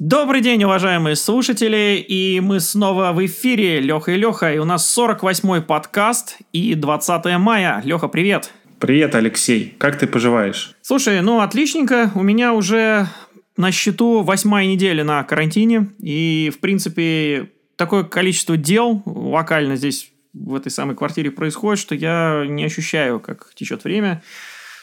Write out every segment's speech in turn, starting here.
Добрый день, уважаемые слушатели, и мы снова в эфире, Леха и Леха, и у нас 48-й подкаст и 20 мая. Леха, привет! Привет, Алексей, как ты поживаешь? Слушай, ну отличненько, у меня уже на счету восьмая неделя на карантине, и, в принципе, такое количество дел локально здесь в этой самой квартире происходит, что я не ощущаю, как течет время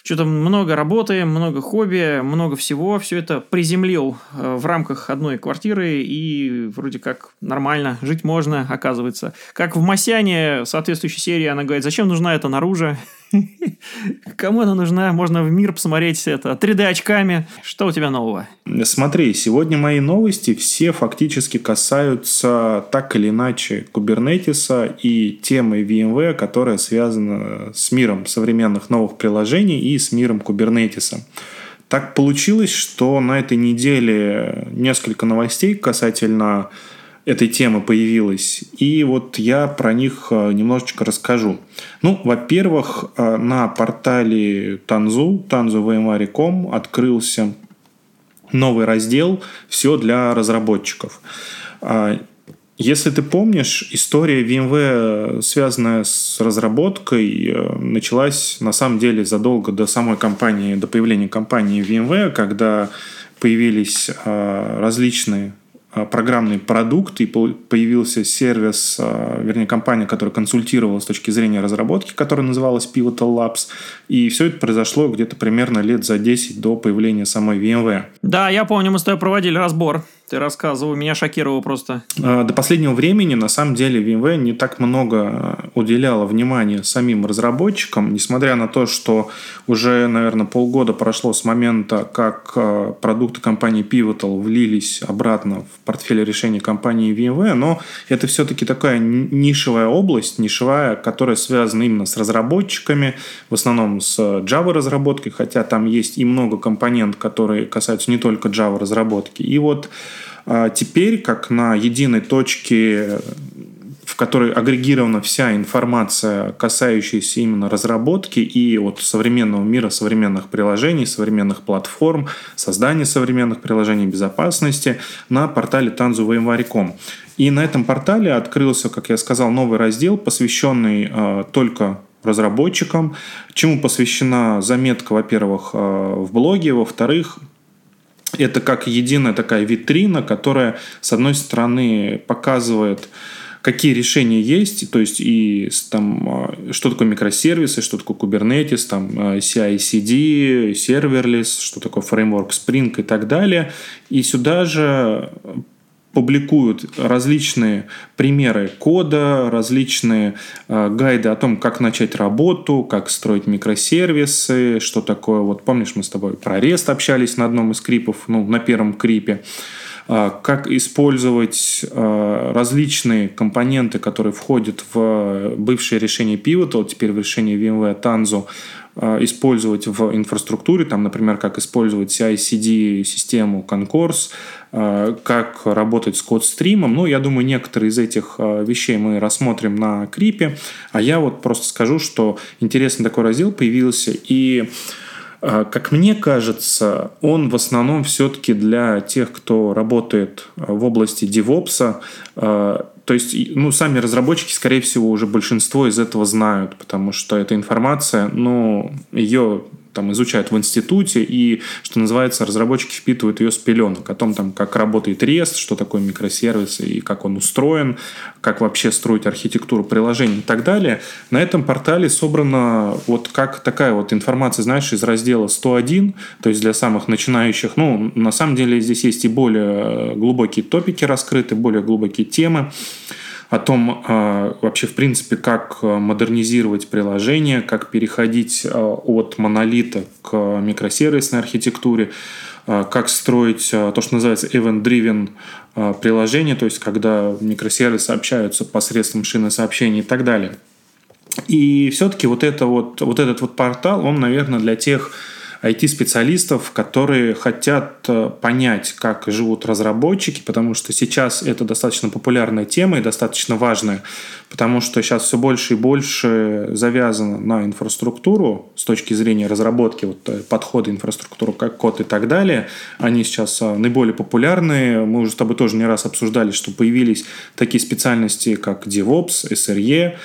что-то много работы, много хобби, много всего. Все это приземлил э, в рамках одной квартиры и вроде как нормально, жить можно, оказывается. Как в Масяне, соответствующей серии, она говорит, зачем нужна эта наружу? Кому она нужна? Можно в мир посмотреть это 3D-очками. Что у тебя нового? Смотри, сегодня мои новости все фактически касаются так или иначе кубернетиса и темы VMware, которая связана с миром современных новых приложений и с миром кубернетиса. Так получилось, что на этой неделе несколько новостей касательно этой темы появилась. И вот я про них э, немножечко расскажу. Ну, во-первых, э, на портале Танзу, tanzu.vmware.com открылся новый раздел «Все для разработчиков». А, если ты помнишь, история VMware, связанная с разработкой, э, началась на самом деле задолго до самой компании, до появления компании VMware, когда появились различные Э, программный продукт, и появился сервис, э, вернее, компания, которая консультировала с точки зрения разработки, которая называлась Pivotal Labs. И все это произошло где-то примерно лет за 10 до появления самой VMware. Да, я помню, мы с тобой проводили разбор. Ты рассказывал, меня шокировало просто. Э, до последнего времени, на самом деле, VMware не так много уделяла внимания самим разработчикам, несмотря на то, что уже, наверное, полгода прошло с момента, как продукты компании Pivotal влились обратно в портфеля решений компании VMware, но это все-таки такая нишевая область, нишевая, которая связана именно с разработчиками, в основном с Java разработкой, хотя там есть и много компонент, которые касаются не только Java разработки. И вот а, теперь, как на единой точке в которой агрегирована вся информация, касающаяся именно разработки и от современного мира, современных приложений, современных платформ, создания современных приложений безопасности на портале tanzu.vmware.com. И на этом портале открылся, как я сказал, новый раздел, посвященный э, только разработчикам, чему посвящена заметка, во-первых, э, в блоге, во-вторых, это как единая такая витрина, которая, с одной стороны, показывает какие решения есть, то есть и там, а, что такое микросервисы, что такое Kubernetes, там а, CI-CD, serverless, что такое фреймворк Spring и так далее. И сюда же публикуют различные примеры кода, различные э, гайды о том, как начать работу, как строить микросервисы, что такое. Вот помнишь, мы с тобой про REST общались на одном из крипов, ну, на первом крипе. А, как использовать а, различные компоненты, которые входят в бывшее решение Pivotal, теперь в решение VMware Tanzu, использовать в инфраструктуре, там, например, как использовать CI-CD систему Concourse, как работать с код-стримом. Ну, я думаю, некоторые из этих вещей мы рассмотрим на крипе. А я вот просто скажу, что интересный такой раздел появился, и как мне кажется, он в основном все-таки для тех, кто работает в области DevOps. То есть, ну, сами разработчики, скорее всего, уже большинство из этого знают, потому что эта информация, ну, ее там изучают в институте, и, что называется, разработчики впитывают ее с пеленок, о том, там, как работает REST, что такое микросервис и как он устроен, как вообще строить архитектуру приложений и так далее. На этом портале собрана вот как такая вот информация, знаешь, из раздела 101, то есть для самых начинающих. Ну, на самом деле здесь есть и более глубокие топики раскрыты, более глубокие темы о том а, вообще, в принципе, как а, модернизировать приложение, как переходить а, от монолита к микросервисной архитектуре, как строить то, что называется event-driven приложение, то есть когда микросервисы общаются посредством шины сообщений и так далее. И все-таки вот, это вот, вот этот вот портал, он, наверное, для тех IT-специалистов, которые хотят э, понять, как живут разработчики, потому что сейчас это достаточно популярная тема и достаточно важная, потому что сейчас все больше и больше завязано на инфраструктуру с точки зрения разработки, вот э, подхода инфраструктуры, как код и так далее. Они сейчас э, наиболее популярные. Мы уже с тобой тоже не раз обсуждали, что появились такие специальности, как DevOps, SRE,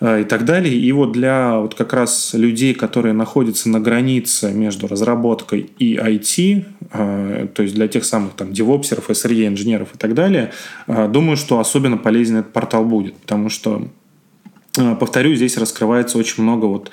и так далее. И вот для вот как раз людей, которые находятся на границе между разработкой и IT, э, то есть для тех самых там девопсеров, SRE, инженеров и так далее, э, думаю, что особенно полезен этот портал будет, потому что повторю, здесь раскрывается очень много вот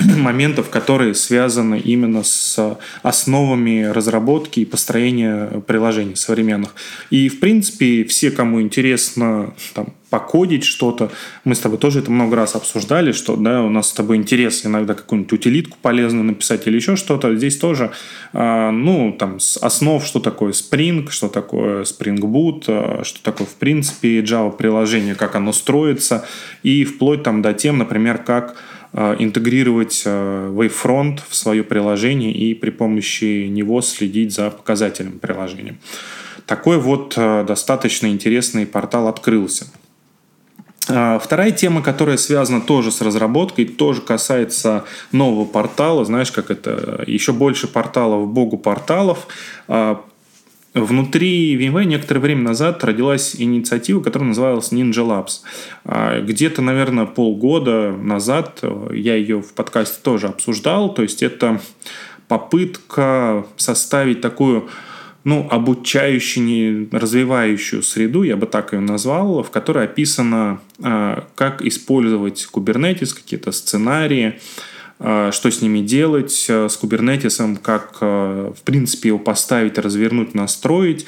моментов, которые связаны именно с основами разработки и построения приложений современных. И, в принципе, все, кому интересно там, покодить что-то. Мы с тобой тоже это много раз обсуждали, что да, у нас с тобой интерес иногда какую-нибудь утилитку полезную написать или еще что-то. Здесь тоже, э, ну, там, с основ, что такое Spring, что такое Spring Boot, э, что такое, в принципе, Java-приложение, как оно строится, и вплоть там до тем, например, как интегрировать э, Wavefront в свое приложение и при помощи него следить за показателем приложения. Такой вот э, достаточно интересный портал открылся. Вторая тема, которая связана тоже с разработкой, тоже касается нового портала. Знаешь, как это? Еще больше порталов, богу порталов. Внутри VMware некоторое время назад родилась инициатива, которая называлась Ninja Labs. А, где-то, наверное, полгода назад э, я ее в подкасте тоже обсуждал. То есть это попытка составить такую ну, обучающую, развивающую среду, я бы так ее назвал, в которой описано, а, как использовать Kubernetes, какие-то сценарии, что с ними делать а, с Kubernetes, как, в принципе, его поставить, развернуть, настроить.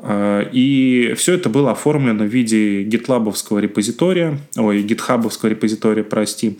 И все это было оформлено в виде гитлабовского репозитория, ой, гитхабовского репозитория, прости,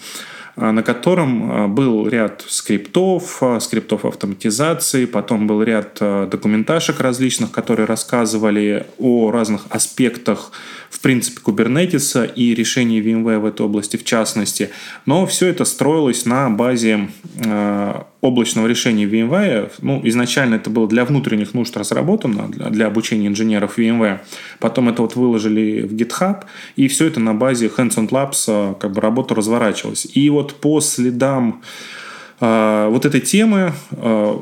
на котором а, был ряд скриптов, а, скриптов автоматизации, потом был ряд документашек различных, которые рассказывали о разных аспектах в принципе, кубернетиса и решений VMware в этой области в частности. Но все это строилось на базе э, облачного решения VMware. Ну, изначально это было для внутренних нужд разработано, для, для обучения инженеров VMware. Потом это вот выложили в GitHub, и все это на базе Hands-on Labs э, как бы работа разворачивалась. И вот по следам э, вот этой темы э,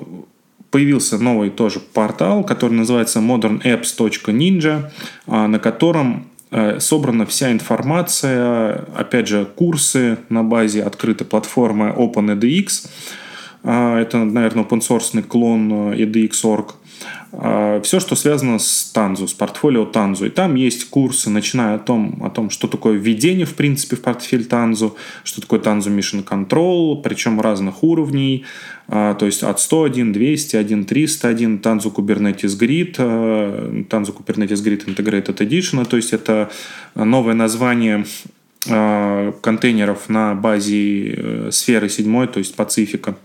появился новый тоже портал, который называется modernapps.ninja, э, на котором собрана вся информация, опять же, курсы на базе открытой платформы OpenEDX. Э, это, наверное, open source клон EDX.org. А, все, что связано с Танзу, с портфолио Танзу. И там есть курсы, начиная о том, о том, что такое введение, в принципе, в портфель Танзу, что такое Танзу Mission Control, причем разных уровней, а, то есть от 101, 201, 301, Tanzu Kubernetes Grid, Tanzu Kubernetes Grid Integrated Edition, то есть это новое название а, контейнеров на базе э, сферы 7, то есть Пацифика.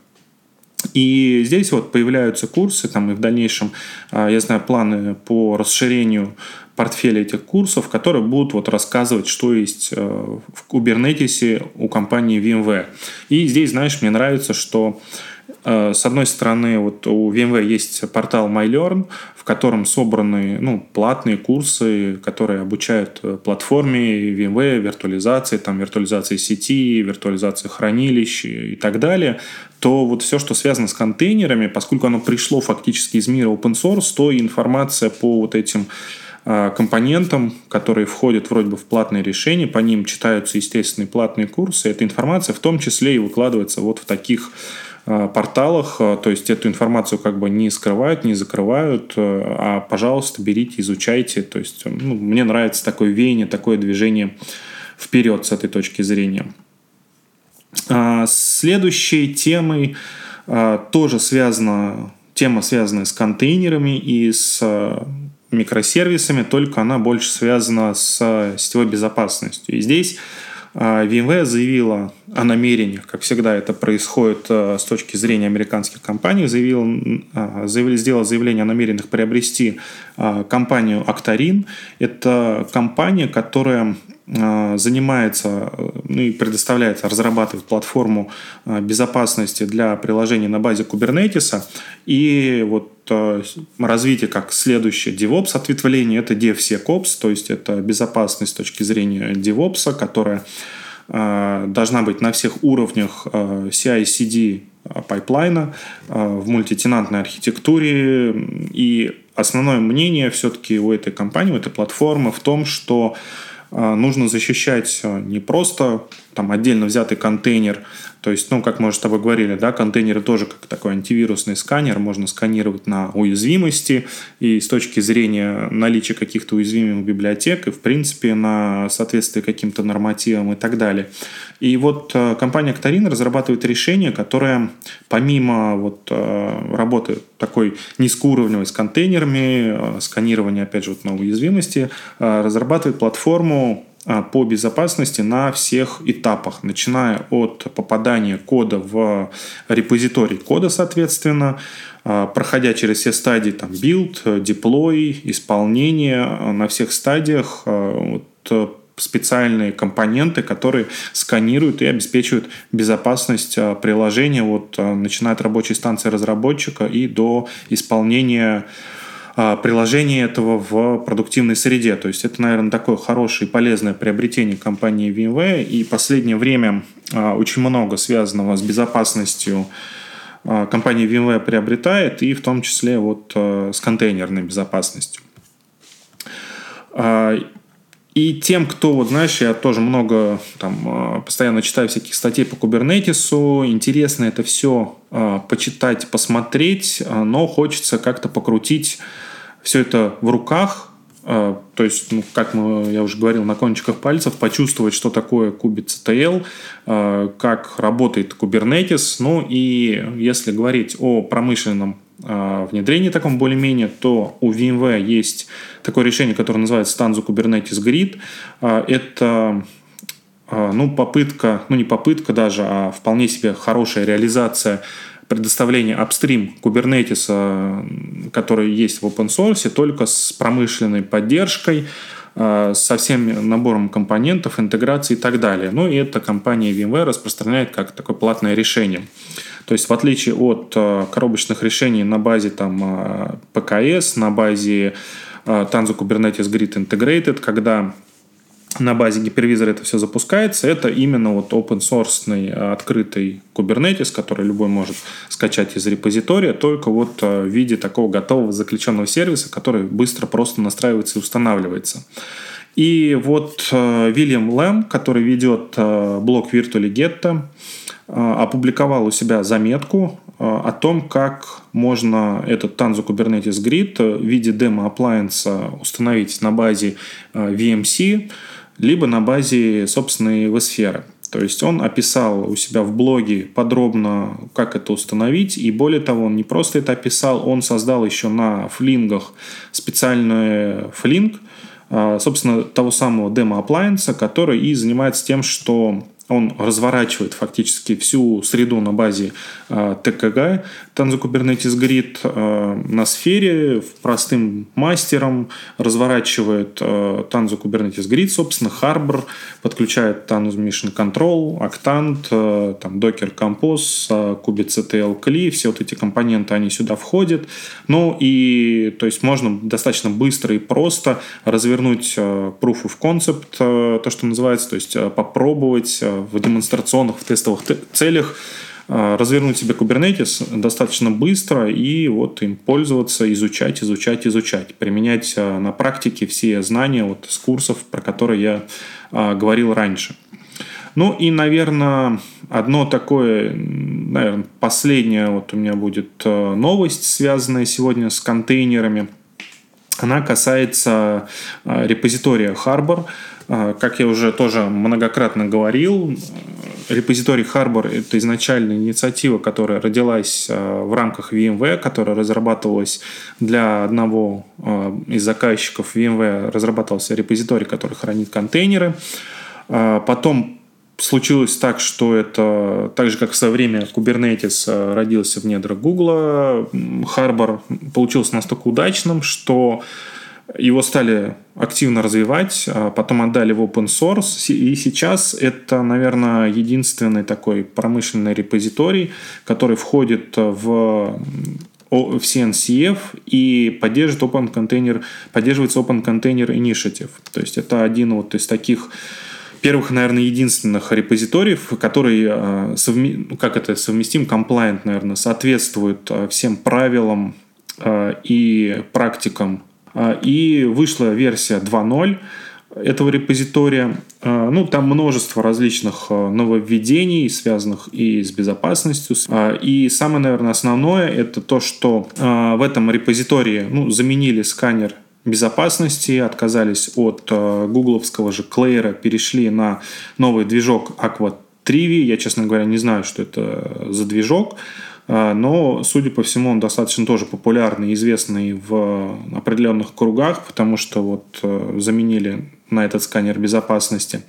И здесь вот появляются курсы, там и в дальнейшем, а, я знаю, планы по расширению портфеля этих курсов, которые будут вот рассказывать, что есть э, в Kubernetes у компании VMware. И здесь, знаешь, мне нравится, что с одной стороны, вот у VMware есть портал MyLearn, в котором собраны ну, платные курсы, которые обучают э, платформе VMware, виртуализации, там, виртуализации сети, виртуализации хранилищ и так далее, то вот все, что связано с контейнерами, поскольку оно пришло фактически из мира open source, то информация по вот этим э, компонентам, которые входят вроде бы в платные решения, по ним читаются естественные платные курсы. Эта информация в том числе и выкладывается вот в таких Э, порталах, э, то есть эту информацию как бы не скрывают, не закрывают, э, а, пожалуйста, берите, изучайте. То есть ну, мне нравится такое веяние, такое движение вперед с этой точки зрения. А, следующей темой тоже связана тема, связанная с контейнерами и с микросервисами, только она больше связана с сетевой безопасностью. И здесь VMware заявила о намерениях, как всегда это происходит э, с точки зрения американских компаний, заявил, э, заявил, сделал заявление о намерениях приобрести э, компанию Octarine. Это компания, которая занимается ну и предоставляет, разрабатывает платформу безопасности для приложений на базе Kubernetes. И вот развитие как следующее DevOps ответвление – это DevSecOps, то есть это безопасность с точки зрения DevOps, которая должна быть на всех уровнях CI-CD пайплайна в мультитенантной архитектуре. И основное мнение все-таки у этой компании, у этой платформы в том, что нужно защищать не просто там отдельно взятый контейнер то есть, ну, как мы уже с тобой говорили, да, контейнеры тоже как такой антивирусный сканер, можно сканировать на уязвимости и с точки зрения наличия каких-то уязвимых библиотек и, в принципе, на соответствие каким-то нормативам и так далее. И вот э, компания Actorin разрабатывает решение, которое помимо вот э, работы такой низкоуровневой с контейнерами, э, сканирования, опять же, вот на уязвимости, разрабатывает платформу по безопасности на всех этапах, начиная от попадания кода в репозиторий кода, соответственно, а, проходя через все стадии, там, build, deploy, исполнение, а, на всех стадиях вот, специальные компоненты, которые сканируют и обеспечивают безопасность приложения, вот, начиная от рабочей станции разработчика и до исполнения приложение этого в продуктивной среде. То есть это, наверное, такое хорошее и полезное приобретение компании VMware. И последнее время а, очень много связанного с безопасностью а, компания VMware приобретает, и в том числе вот с контейнерной безопасностью. И тем, кто, вот знаешь, я тоже много там постоянно читаю всяких статей по кубернетису, интересно это все почитать, посмотреть, но хочется как-то покрутить все это в руках, а, то есть, ну, как мы, я уже говорил, на кончиках пальцев, почувствовать, что такое кубица TL, а, как работает Kubernetes. Ну и если говорить о промышленном а, внедрении таком более-менее, то у VMware есть такое решение, которое называется Stanzu Kubernetes Grid. Это ну, попытка, ну не попытка даже, а вполне себе хорошая реализация предоставление апстрим Kubernetes, который есть в open source, только с промышленной поддержкой, э, со всем набором компонентов, интеграции и так далее. Ну и это компания VMware распространяет как такое платное решение. То есть в отличие от э, коробочных решений на базе там, э, на базе Tanzu Kubernetes Grid Integrated, когда на базе гипервизора это все запускается, это именно вот open source открытый Kubernetes, который любой может скачать из репозитория, только вот э, в виде такого готового заключенного сервиса, который быстро просто настраивается и устанавливается. И вот э, Вильям Лэм, который ведет э, блог Virtually Ghetto, опубликовал у себя заметку о том, как можно этот Tanzu Kubernetes Grid в виде демо-апплайенса установить на базе VMC, либо на базе собственной vSphere. То есть он описал у себя в блоге подробно, как это установить. И более того, он не просто это описал, он создал еще на флингах специальный флинг, собственно, того самого демо-апплайенса, который и занимается тем, что он разворачивает фактически всю среду на базе э, ТКГ, Tanzu Kubernetes Grid, на сфере простым мастером, разворачивает Tanzu Kubernetes Grid, собственно, Harbor, подключает Tanzu Mission Control, Octant, там, Docker Compose, kubectl CLI, все вот эти компоненты, они сюда входят. Ну и, то есть, можно достаточно быстро и просто развернуть э, Proof of Concept, э, то, что называется, то есть, э, попробовать в демонстрационных, в тестовых целях а, развернуть себе Kubernetes достаточно быстро и вот им пользоваться, изучать, изучать, изучать, применять а, на практике все знания вот с курсов, про которые я а, говорил раньше. Ну и, наверное, одно такое, наверное, последнее вот у меня будет новость, связанная сегодня с контейнерами. Она касается репозитория Harbor. А, как я уже тоже многократно говорил, репозиторий Harbor — это изначально инициатива, которая родилась а, в рамках VMware, которая разрабатывалась для одного а, из заказчиков VMware, разрабатывался репозиторий, который хранит контейнеры. Потом случилось так, что это так же, как в свое время Kubernetes родился в недрах Google, Harbor получился настолько удачным, что Его стали активно развивать, а потом отдали в open source, и сейчас это, наверное, единственный такой промышленный репозиторий, который входит в в CNCF и поддерживает Open Container, поддерживается Open Container Initiative. То есть это один вот из таких первых, наверное, единственных репозиториев, который, а. Ну, как это совместим, compliant, наверное, соответствует а, всем правилам и практикам. И вышла версия 2.0 этого репозитория. Ну, там множество различных нововведений, связанных и с безопасностью. И самое, наверное, основное, это то, что в этом репозитории ну, заменили сканер безопасности, отказались от гугловского же Клейра, перешли на новый движок Aqua Trivi. Я, честно говоря, не знаю, что это за движок, но, судя по всему, он достаточно тоже популярный, известный в определенных кругах, потому что вот э, заменили на этот сканер безопасности.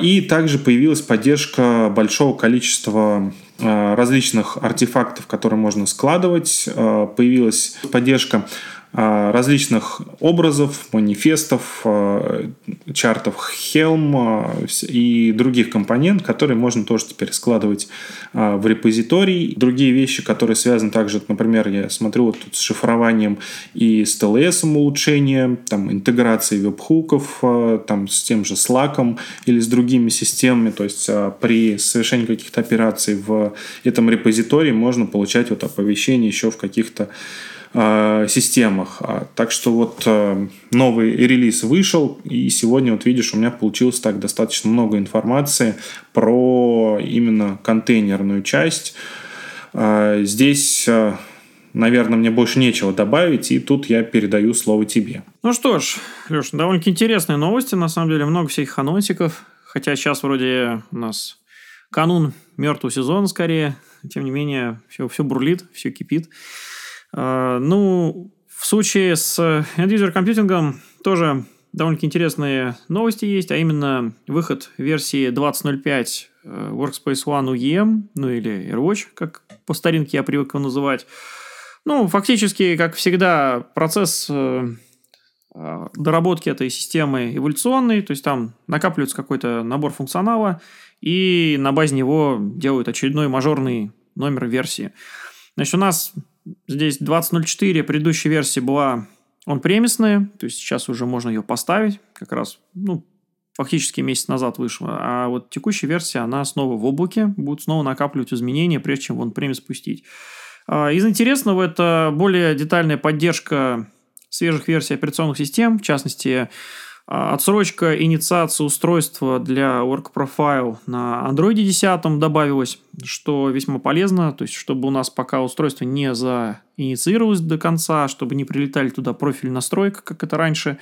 И также появилась поддержка большого количества различных артефактов, которые можно складывать. Появилась поддержка а, различных образов, манифестов, а, чартов Helm а, и других компонент, которые можно тоже теперь складывать в репозиторий. Другие вещи, которые связаны также, например, я смотрю вот тут с шифрованием и с TLS улучшением, там, интеграцией веб-хуков, там, с тем же Slack или с другими системами. То есть при совершении каких-то операций в этом репозитории можно получать вот оповещения еще в каких-то э, системах. А, так что вот э, новый релиз вышел, и сегодня вот видишь, у меня получилось так достаточно много информации про именно контейнерную часть. Э, здесь наверное, мне больше нечего добавить, и тут я передаю слово тебе. Ну что ж, Леш, довольно-таки интересные новости, на самом деле, много всяких анонсиков, хотя сейчас вроде у нас канун мертвого сезона скорее, тем не менее, все, все бурлит, все кипит. А, ну, в случае с end-user компьютингом тоже довольно-таки интересные новости есть, а именно выход версии 20.05 э, Workspace ONE UEM, ну или AirWatch, как по старинке я привык его называть. Ну, фактически, как всегда, процесс э, э, доработки этой системы эволюционный, то есть там накапливается какой-то набор функционала, и на базе него делают очередной мажорный номер версии. Значит, у нас Здесь 20.04 предыдущая версия была он премисная, то есть сейчас уже можно ее поставить, как раз, ну, фактически месяц назад вышла. А вот текущая версия, она снова в облаке, будет снова накапливать изменения, прежде чем он премис пустить. А, из интересного это более детальная поддержка свежих версий операционных систем, в частности, отсрочка инициации устройства для Work Profile на Android 10 добавилась, что весьма полезно, то есть чтобы у нас пока устройство не заинициировалось до конца, чтобы не прилетали туда профиль настройка, как это раньше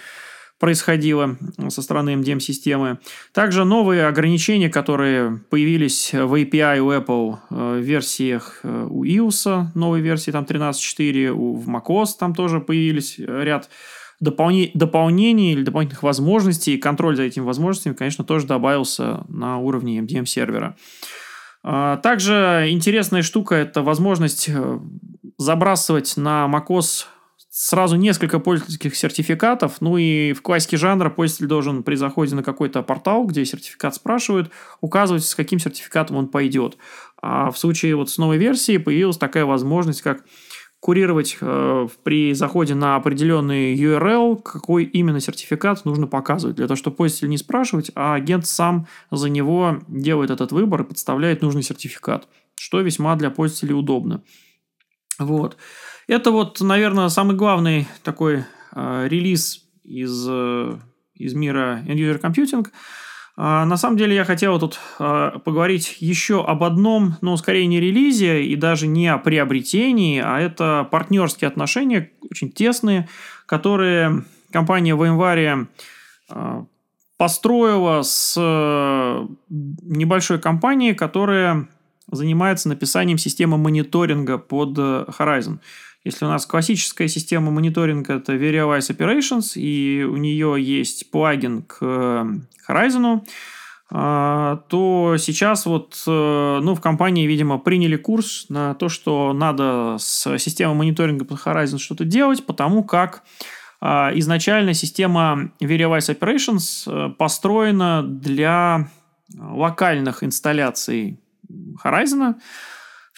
происходило со стороны MDM-системы. Также новые ограничения, которые появились в API у Apple э, в версиях э, у iOS, новой версии там 13.4, в macOS там тоже появились ряд дополне, дополнений или дополнительных возможностей, и контроль за этими возможностями, конечно, тоже добавился на уровне MDM сервера. А, также интересная штука – это возможность э, забрасывать на macOS сразу несколько пользовательских сертификатов. Ну и в классике жанра пользователь должен при заходе на какой-то портал, где сертификат спрашивают, указывать, с каким сертификатом он пойдет. А в случае вот с новой версии появилась такая возможность, как курировать э, при заходе на определенный URL, какой именно сертификат нужно показывать, для того, чтобы пользователь не спрашивать, а агент сам за него делает этот выбор и подставляет нужный сертификат, что весьма для пользователей удобно. Вот. Это вот, наверное, самый главный такой э, релиз из, э, из мира End-User Computing – а, на самом деле я хотел тут а, поговорить еще об одном, но скорее не релизе и даже не о приобретении, а это партнерские отношения, очень тесные, которые компания VMware а, построила с небольшой компанией, которая занимается написанием системы мониторинга под Horizon. Если у нас классическая система мониторинга это VeriWise Operations, и у нее есть плагин к Horizon, а, то сейчас вот, э, ну, в компании, видимо, приняли курс на то, что надо с системой мониторинга под Horizon что-то делать, потому как А, изначально система VeriWise Operations э, построена для локальных инсталляций Horizon,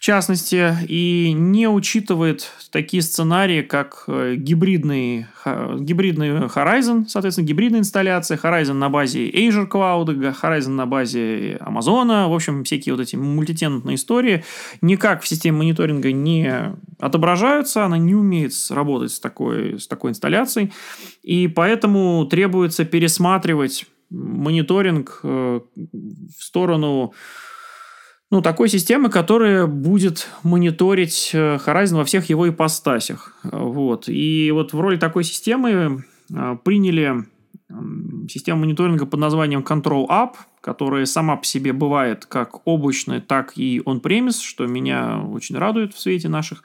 в частности, и не учитывает такие сценарии, как э, гибридный, гибридный Horizon, соответственно, гибридная инсталляция, Horizon на базе Azure Cloud, Horizon на базе Amazon, в общем, всякие вот эти мультитенантные истории никак в системе мониторинга не отображаются, она не умеет работать с такой, с такой инсталляцией, и поэтому требуется пересматривать мониторинг э, в сторону ну, такой системы, которая будет мониторить э, Horizon во всех его ипостасях. Вот. И вот в роли такой системы э, приняли систему мониторинга под названием Control App, которая сама по себе бывает как облачная, так и on-premise, что меня очень радует в свете наших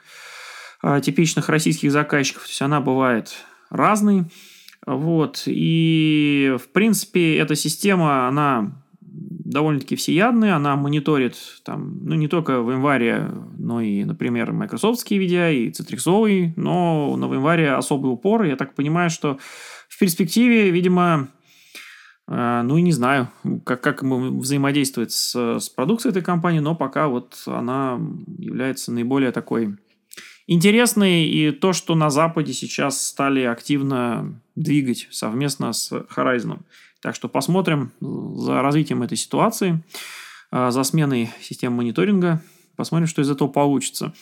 э, типичных российских заказчиков. То есть она бывает разной. Вот. И, в принципе, эта система, она довольно-таки всеядная, она мониторит там, ну, не только в январе, но и, например, майкрософтские VDI и Citrixовый, но на январе особый упор. Я так понимаю, что в перспективе, видимо, э, ну и не знаю, как, как взаимодействовать с, с продукцией этой компании, но пока вот она является наиболее такой интересной, и то, что на Западе сейчас стали активно двигать совместно с Horizon. Так что посмотрим за развитием этой ситуации, а, за сменой системы мониторинга. Посмотрим, что из этого получится.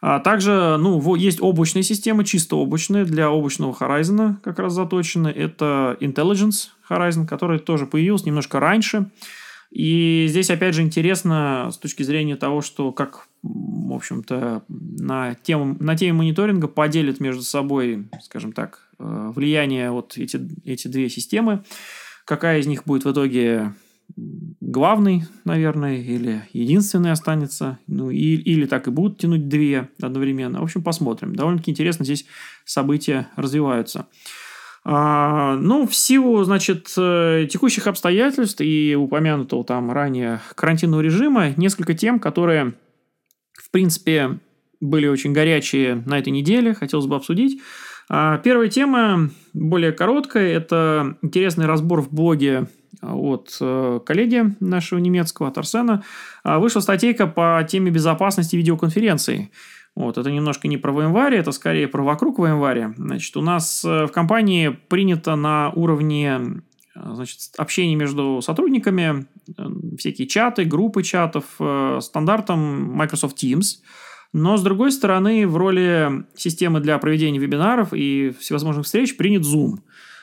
А также, ну, есть облачные системы, чисто облачные, для облачного Horizon как раз заточены. Это Intelligence Horizon, который тоже появился немножко раньше. И здесь, опять же, интересно с точки зрения того, что как, в общем-то, на, тему, на теме мониторинга поделят между собой, скажем так, э, влияние вот эти, эти две системы. Какая из них будет в итоге главный, наверное, или единственный останется, ну, и, или так и будут тянуть две одновременно. В общем, посмотрим. Довольно-таки интересно здесь события развиваются. А, ну, в силу, значит, э, текущих обстоятельств и упомянутого там ранее карантинного режима, несколько тем, которые, в принципе, были очень горячие на этой неделе, хотелось бы обсудить. А, первая тема, более короткая, это интересный разбор в блоге а, от э, коллеги нашего немецкого, от Арсена. А, вышла статейка по теме безопасности видеоконференций. Вот, это немножко не про ВМВаре, это скорее про вокруг ВМВаре. Значит, у нас э, в компании принято на уровне значит, общения между сотрудниками, э, всякие чаты, группы чатов, стандартом Microsoft Teams – но, с другой стороны, в роли системы для проведения вебинаров и всевозможных встреч принят Zoom.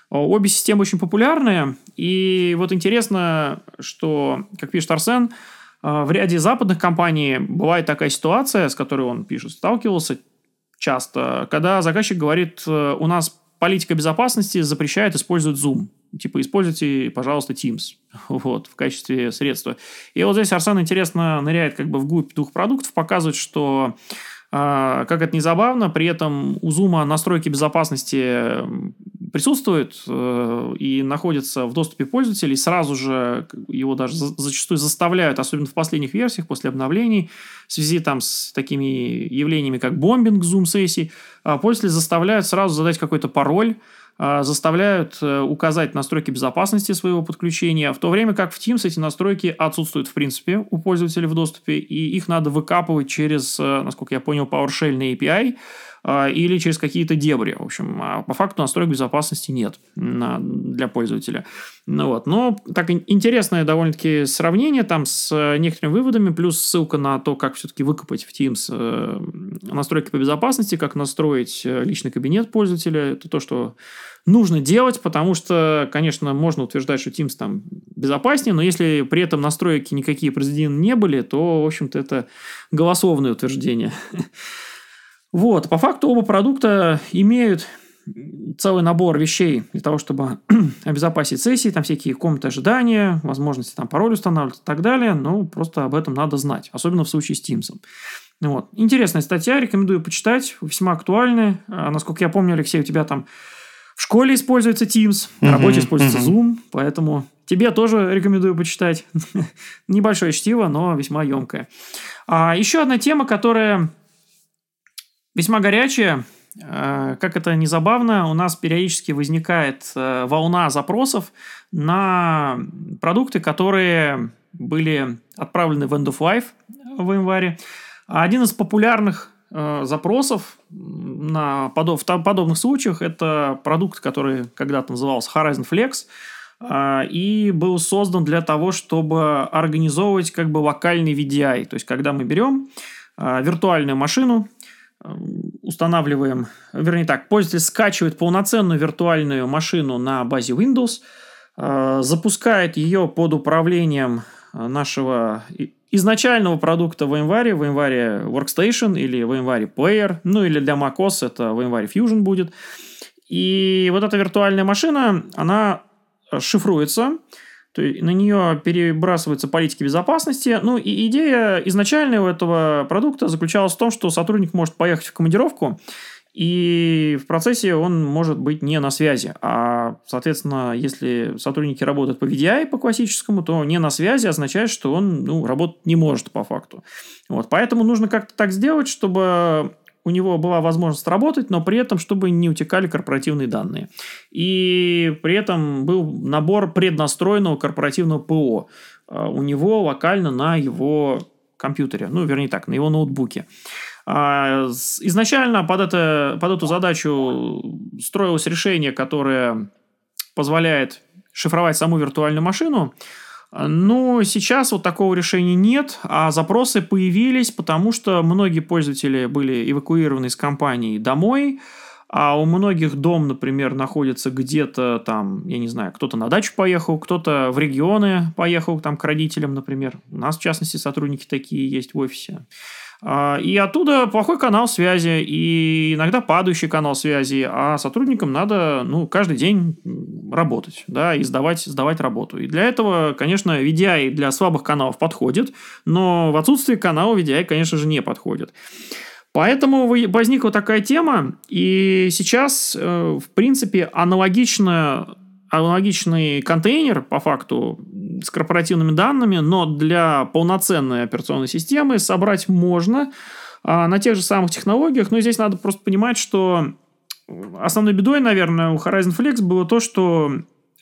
Обе системы очень популярные. И вот интересно, что, как пишет Арсен, э, в ряде западных компаний бывает такая ситуация, с которой он пишет, сталкивался часто, когда заказчик говорит, э, у нас политика безопасности запрещает использовать Zoom. Типа, используйте, пожалуйста, Teams вот, в качестве средства. И вот здесь Арсен интересно ныряет как бы в вглубь двух продуктов, показывает, что а, как это не забавно, при этом у Zoom настройки безопасности присутствуют э, и находятся в доступе пользователей, сразу же его даже зачастую заставляют, особенно в последних версиях, после обновлений, в связи там с такими явлениями, как бомбинг Zoom-сессий, а пользователи заставляют сразу задать какой-то пароль, заставляют э, указать настройки безопасности своего подключения, в то время как в Teams эти настройки отсутствуют в принципе у пользователя в доступе, и их надо выкапывать через, э, насколько я понял, PowerShell API, или через какие-то дебри. В общем, а по факту настроек безопасности нет для пользователя. Ну, вот. Но так интересное довольно-таки сравнение там с э, некоторыми выводами, плюс ссылка на то, как все-таки выкопать в Teams э, настройки по безопасности, как настроить э, личный кабинет пользователя. Это то, что нужно делать, потому что, конечно, можно утверждать, что Teams там безопаснее, но если при этом настройки никакие произведены не были, то, в общем-то, это голосовное утверждение. Вот, по факту оба продукта имеют целый набор вещей для того, чтобы обезопасить сессии, там всякие комнаты ожидания, возможности там пароль устанавливать и так далее, но просто об этом надо знать, особенно в случае с Teams. Вот. Интересная статья, рекомендую почитать, весьма актуальная. А, насколько я помню, Алексей, у тебя там в школе используется Teams, на работе используется Zoom, поэтому тебе тоже рекомендую почитать. Небольшое чтиво, но весьма емкое. А еще одна тема, которая весьма горячая, как это не забавно, у нас периодически возникает волна запросов на продукты, которые были отправлены в End of Life в январе. Один из популярных э, запросов на подоб, в подобных случаях это продукт, который когда-то назывался Horizon Flex э, и был создан для того, чтобы организовывать как бы локальный VDI. То есть, когда мы берем э, виртуальную машину, э, устанавливаем, вернее так, пользователь скачивает полноценную виртуальную машину на базе Windows, э, запускает ее под управлением нашего изначального продукта в январе, в январе Workstation или в январе Player, ну или для macOS это в январе Fusion будет. И вот эта виртуальная машина, она шифруется, то есть на нее перебрасываются политики безопасности. Ну и идея изначальная у этого продукта заключалась в том, что сотрудник может поехать в командировку и в процессе он может быть не на связи. А, соответственно, если сотрудники работают по VDI, по классическому, то не на связи означает, что он ну, работать не может по факту. Вот. Поэтому нужно как-то так сделать, чтобы у него была возможность работать, но при этом, чтобы не утекали корпоративные данные. И при этом был набор преднастроенного корпоративного ПО а, у него локально на его компьютере, ну, вернее так, на его ноутбуке. А, изначально под, это, под эту задачу строилось решение, которое позволяет шифровать саму виртуальную машину. Но сейчас вот такого решения нет, а запросы появились, потому что многие пользователи были эвакуированы из компании домой, а у многих дом, например, находится где-то там, я не знаю, кто-то на дачу поехал, кто-то в регионы поехал там к родителям, например. У нас, в частности, сотрудники такие есть в офисе. А, и оттуда плохой канал связи, и иногда падающий канал связи, а сотрудникам надо ну, каждый день работать, да, и сдавать, сдавать работу. И для этого, конечно, VDI для слабых каналов подходит, но в отсутствии канала VDI, конечно же, не подходит. Поэтому возникла такая тема, и сейчас, э, в принципе, аналогично аналогичный контейнер, по факту, с корпоративными данными, но для полноценной операционной системы собрать можно а, на тех же самых технологиях. Но здесь надо просто понимать, что основной бедой, наверное, у Horizon Flex было то, что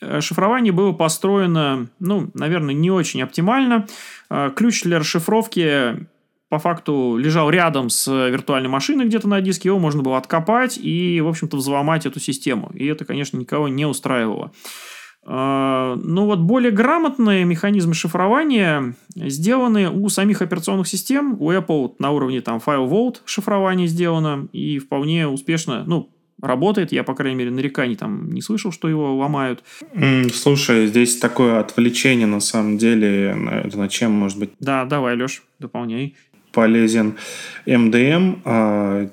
э, шифрование было построено, ну, наверное, не очень оптимально. А, ключ для расшифровки по факту лежал рядом с виртуальной машиной где-то на диске, его можно было откопать и, в общем-то, взломать эту систему. И это, конечно, никого не устраивало. А, ну вот более грамотные механизмы шифрования сделаны у самих операционных систем. У Apple на уровне там File Vault шифрование сделано и вполне успешно, ну, работает. Я, по крайней мере, нареканий там не слышал, что его ломают. Слушай, здесь такое отвлечение на самом деле. На чем может быть? Да, давай, Леш, дополняй полезен МДМ. А,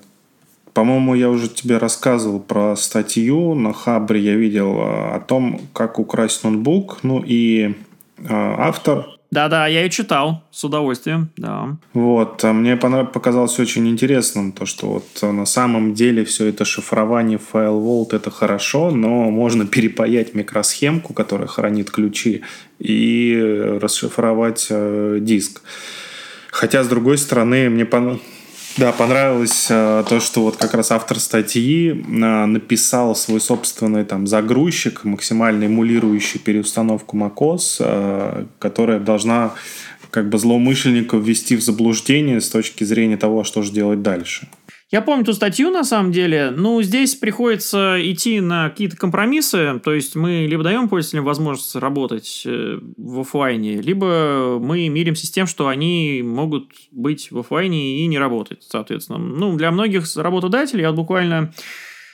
по-моему, я уже тебе рассказывал про статью на Хабре. Я видел а, о том, как украсть ноутбук. Ну и а, автор да-да, я ее читал с удовольствием, да. Вот, мне показалось очень интересным то, что вот на самом деле все это шифрование файл Vault это хорошо, но можно перепаять микросхемку, которая хранит ключи, и расшифровать э, диск. Хотя, с другой стороны, мне пон... да, понравилось э, то, что вот как раз автор статьи э, написал свой собственный там загрузчик, максимально эмулирующий переустановку macOS, э, которая должна как бы злоумышленников ввести в заблуждение с точки зрения того, что же делать дальше. Я помню ту статью, на самом деле. Ну, здесь приходится идти на какие-то компромиссы. То есть, мы либо даем пользователям возможность работать э, в офлайне, либо мы миримся с тем, что они могут быть в офлайне и не работать, соответственно. Ну, для многих работодателей, я буквально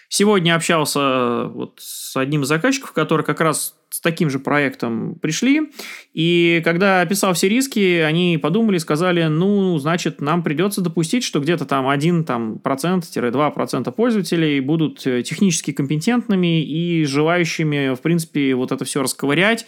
сегодня общался вот с одним из заказчиков, который как раз с таким же проектом пришли, и когда описал все риски, они подумали, сказали, ну, значит, нам придется допустить, что где-то там 1 там, процент-2 процента пользователей будут э, технически компетентными и желающими, в принципе, вот это все расковырять,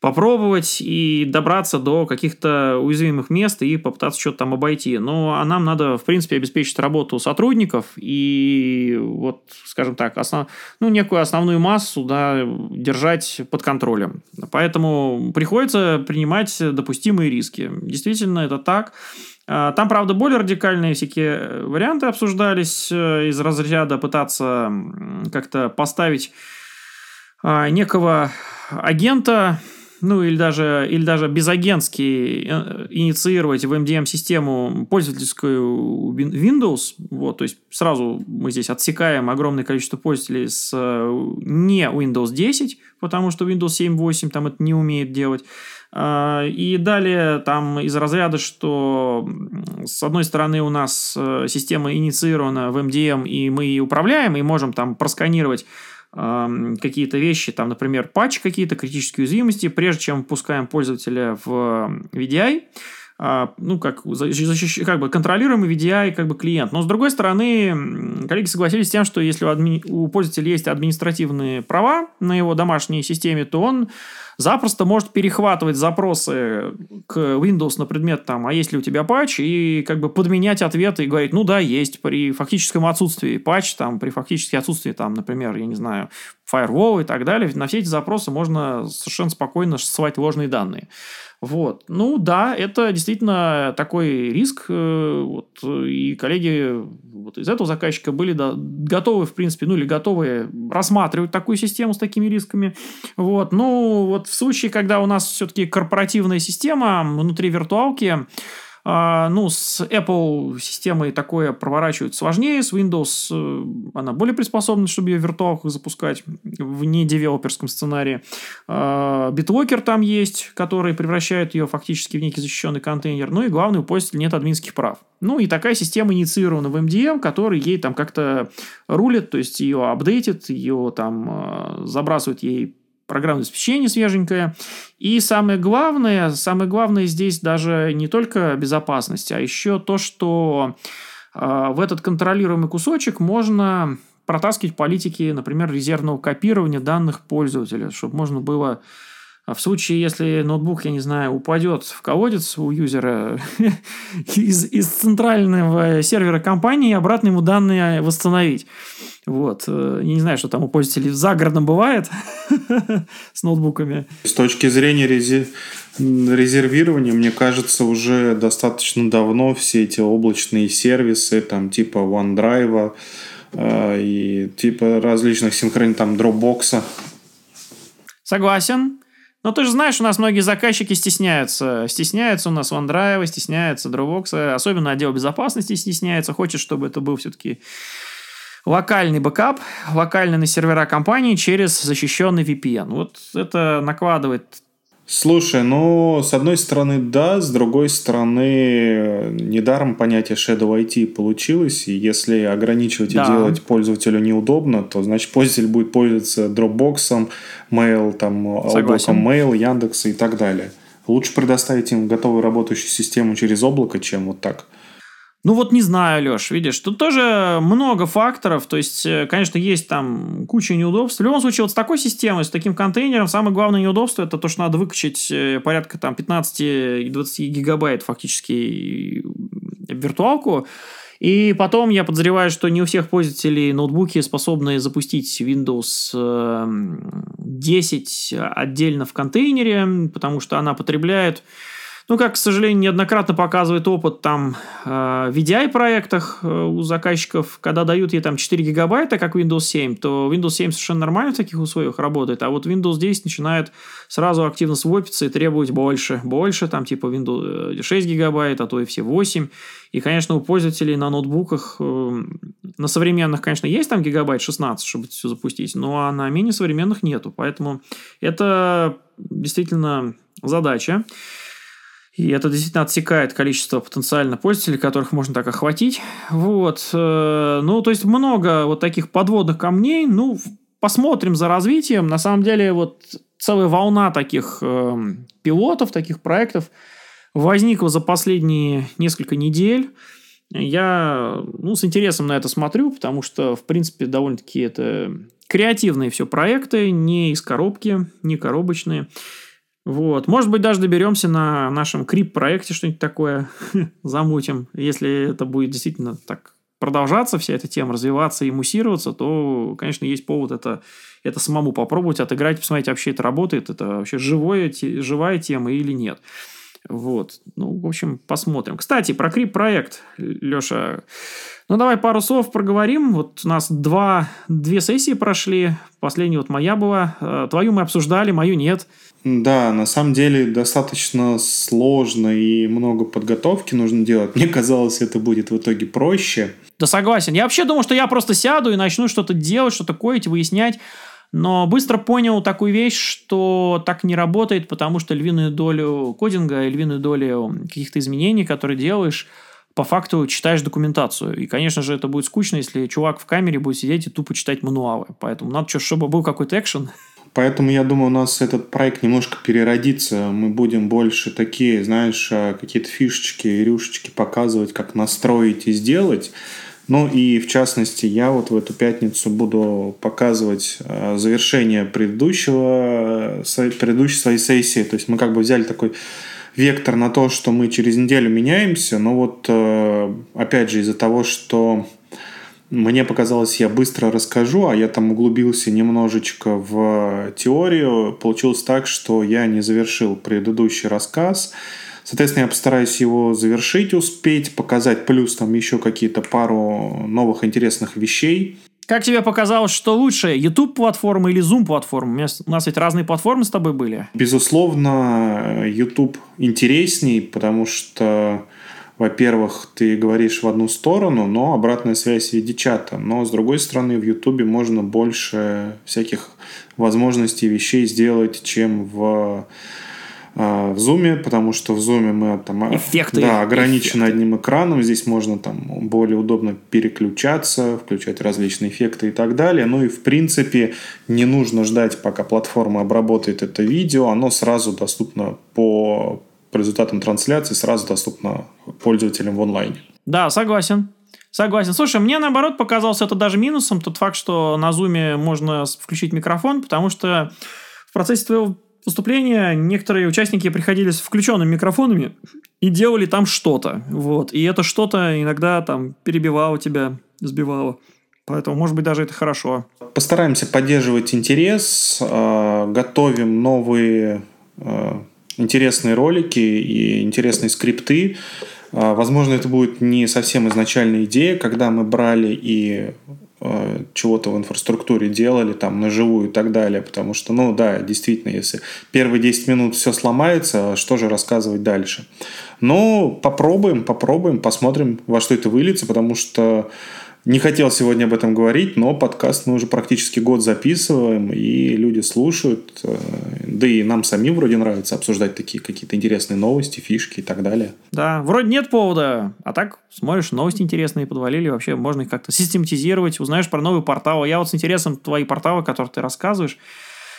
попробовать и добраться до каких-то уязвимых мест и попытаться что-то там обойти. Но а нам надо, в принципе, обеспечить работу сотрудников и вот, скажем так, основ... ну, некую основную массу да, держать под контролем. Поэтому приходится принимать допустимые риски. Действительно, это так. А, там, правда, более радикальные всякие варианты обсуждались э, из разряда пытаться как-то поставить а, некого агента ну или даже, или даже безагентски э, инициировать в MDM-систему пользовательскую Windows, вот, то есть сразу мы здесь отсекаем огромное количество пользователей с э, не Windows 10, потому что Windows 7.8 там это не умеет делать. А, и далее там из разряда, что с одной стороны у нас э, система инициирована в MDM, и мы ее управляем, и можем там просканировать какие-то вещи, там, например, патч какие-то, критические уязвимости, прежде чем пускаем пользователя в VDI, ну, как, защищ... как бы контролируемый VDI как бы клиент. Но, с другой стороны, коллеги согласились с тем, что если у, адми... у пользователя есть административные права на его домашней системе, то он запросто может перехватывать запросы к Windows на предмет там, а есть ли у тебя патч, и как бы подменять ответы и говорить, ну да, есть, при фактическом отсутствии патч, там, при фактическом отсутствии, там, например, я не знаю, firewall и так далее, на все эти запросы можно совершенно спокойно ссылать ложные данные. Вот. Ну да, это действительно такой риск. Э, вот, и коллеги вот из этого заказчика были да, готовы, в принципе, ну или готовы рассматривать такую систему с такими рисками. Вот. Ну вот в случае, когда у нас все-таки корпоративная система внутри виртуалки, ну, с Apple системой такое проворачивать сложнее, с Windows э, она более приспособлена, чтобы ее в виртуалках запускать в не девелоперском сценарии. А, BitLocker там есть, который превращает ее фактически в некий защищенный контейнер. Ну и главное, у пользователя нет админских прав. Ну и такая система инициирована в MDM, который ей там как-то рулит, то есть ее апдейтит, ее там э, забрасывает ей программное обеспечение свеженькое. И самое главное, самое главное здесь даже не только безопасность, а еще то, что э, в этот контролируемый кусочек можно протаскивать политики, например, резервного копирования данных пользователя, чтобы можно было а в случае, если ноутбук, я не знаю, упадет в колодец у юзера из, из центрального сервера компании, обратно ему данные восстановить. Вот. Э, я не знаю, что там у пользователей в загородном бывает с ноутбуками. С точки зрения рези... резервирования, мне кажется, уже достаточно давно все эти облачные сервисы, там типа OneDrive э, и типа различных синхронных, там Dropbox. Согласен. Но ты же знаешь, у нас многие заказчики стесняются. Стесняются у нас OneDrive, стесняются Dropbox, особенно отдел безопасности стесняется, хочет, чтобы это был все-таки локальный бэкап, локальный на сервера компании через защищенный VPN. Вот это накладывает Слушай, ну, с одной стороны, да, с другой стороны, недаром понятие Shadow IT получилось, и если ограничивать да. и делать пользователю неудобно, то, значит, пользователь будет пользоваться Dropbox, Mail, там, облаком Mail, Яндекса и так далее. Лучше предоставить им готовую работающую систему через облако, чем вот так – ну вот не знаю, Леш, видишь, тут тоже много факторов, то есть, э, конечно, есть там куча неудобств. В любом случае, вот с такой системой, с таким контейнером, самое главное неудобство это то, что надо выкачать э, порядка там 15-20 гигабайт фактически виртуалку, и потом я подозреваю, что не у всех пользователей ноутбуки способны запустить Windows 10 э, отдельно в контейнере, потому что она потребляет ну, как, к сожалению, неоднократно показывает опыт там э, VDI-проектах э, у заказчиков, когда дают ей там 4 гигабайта, как Windows 7, то Windows 7 совершенно нормально в таких условиях работает, а вот Windows 10 начинает сразу активно свопиться и требовать больше, больше, там типа Windows 6 э, гигабайт, а то и все 8. И, конечно, у пользователей на ноутбуках, э, на современных, конечно, есть там гигабайт 16, чтобы все запустить, но а на менее современных нету, поэтому это действительно задача. И это действительно отсекает количество потенциально пользователей, которых можно так охватить. Вот. Э, ну, то есть много вот таких подводных камней. Ну, посмотрим за развитием. На самом деле, вот целая волна таких э, пилотов, таких проектов возникла за последние несколько недель. Я ну, с интересом на это смотрю, потому что, в принципе, довольно-таки это креативные все проекты, не из коробки, не коробочные. Вот. Может быть, даже доберемся на нашем крип-проекте что-нибудь такое замутим. Если это будет действительно так продолжаться, вся эта тема развиваться и муссироваться, то, конечно, есть повод это, это самому попробовать, отыграть, посмотреть, вообще это работает, это вообще живое, живая тема или нет. Вот. Ну, в общем, посмотрим. Кстати, про крип-проект, Леша. Ну, давай пару слов проговорим. Вот у нас два, две сессии прошли. Последняя вот моя была. Э, твою мы обсуждали, мою нет. Да, на самом деле достаточно сложно и много подготовки нужно делать. Мне казалось, это будет в итоге проще. Да согласен. Я вообще думал, что я просто сяду и начну что-то делать, что-то коить, выяснять. Но быстро понял такую вещь, что так не работает, потому что львиную долю кодинга и львиную долю каких-то изменений, которые делаешь, по факту читаешь документацию. И, конечно же, это будет скучно, если чувак в камере будет сидеть и тупо читать мануалы. Поэтому надо, чтобы был какой-то экшен. Поэтому я думаю, у нас этот проект немножко переродится. Мы будем больше такие, знаешь, э, какие-то фишечки, рюшечки показывать, как настроить и сделать. Ну и в частности, я вот в эту пятницу буду показывать э, завершение предыдущего, э, предыдущей своей сессии. То есть мы как бы взяли такой вектор на то, что мы через неделю меняемся, но вот э, опять же из-за того, что мне показалось, я быстро расскажу, а я там углубился немножечко в теорию, получилось так, что я не завершил предыдущий рассказ, Соответственно, я постараюсь его завершить, успеть, показать плюс там еще какие-то пару новых интересных вещей. Как тебе показалось, что лучше, YouTube-платформа или Zoom-платформа? У нас ведь разные платформы с тобой были. Безусловно, YouTube интересней, потому что, во-первых, ты говоришь в одну сторону, но обратная связь в виде чата. Но, с другой стороны, в YouTube можно больше всяких возможностей, вещей сделать, чем в в зуме, потому что в зуме мы там а, эффекты, да, ограничены эффекты. одним экраном. Здесь можно там более удобно переключаться, включать различные эффекты и так далее. Ну и в принципе не нужно ждать, пока платформа обработает это видео. Оно сразу доступно по результатам трансляции, сразу доступно пользователям в онлайне. Да, согласен. Согласен. Слушай, мне наоборот показался это даже минусом, тот факт, что на зуме можно включить микрофон, потому что в процессе твоего выступления некоторые участники приходили с включенными микрофонами и делали там что-то. Вот. И это что-то иногда там перебивало тебя, сбивало. Поэтому, может быть, даже это хорошо. Постараемся поддерживать интерес, э, готовим новые э, интересные ролики и интересные скрипты. Э, возможно, это будет не совсем изначальная идея, когда мы брали и чего-то в инфраструктуре делали, там, на живую и так далее, потому что, ну, да, действительно, если первые 10 минут все сломается, что же рассказывать дальше? Но попробуем, попробуем, посмотрим, во что это выльется, потому что не хотел сегодня об этом говорить, но подкаст мы уже практически год записываем, и люди слушают. Э, да и нам самим вроде нравится обсуждать такие какие-то интересные новости, фишки и так далее. Да, вроде нет повода, а так смотришь, новости интересные подвалили, вообще можно их как-то систематизировать, узнаешь про новый портал. Я вот с интересом твои порталы, которые ты рассказываешь,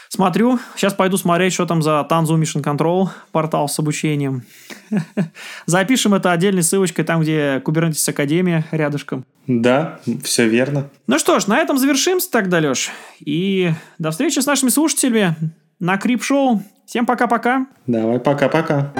Смотрю. Сейчас пойду смотреть, что там за Tanzu Mission Control портал с обучением. Запишем это отдельной ссылочкой там, где Kubernetes Академия рядышком. Да, все верно. Ну что ж, на этом завершимся тогда, Леш. И до встречи с нашими слушателями на Крип-шоу. Всем пока-пока. Давай, пока-пока.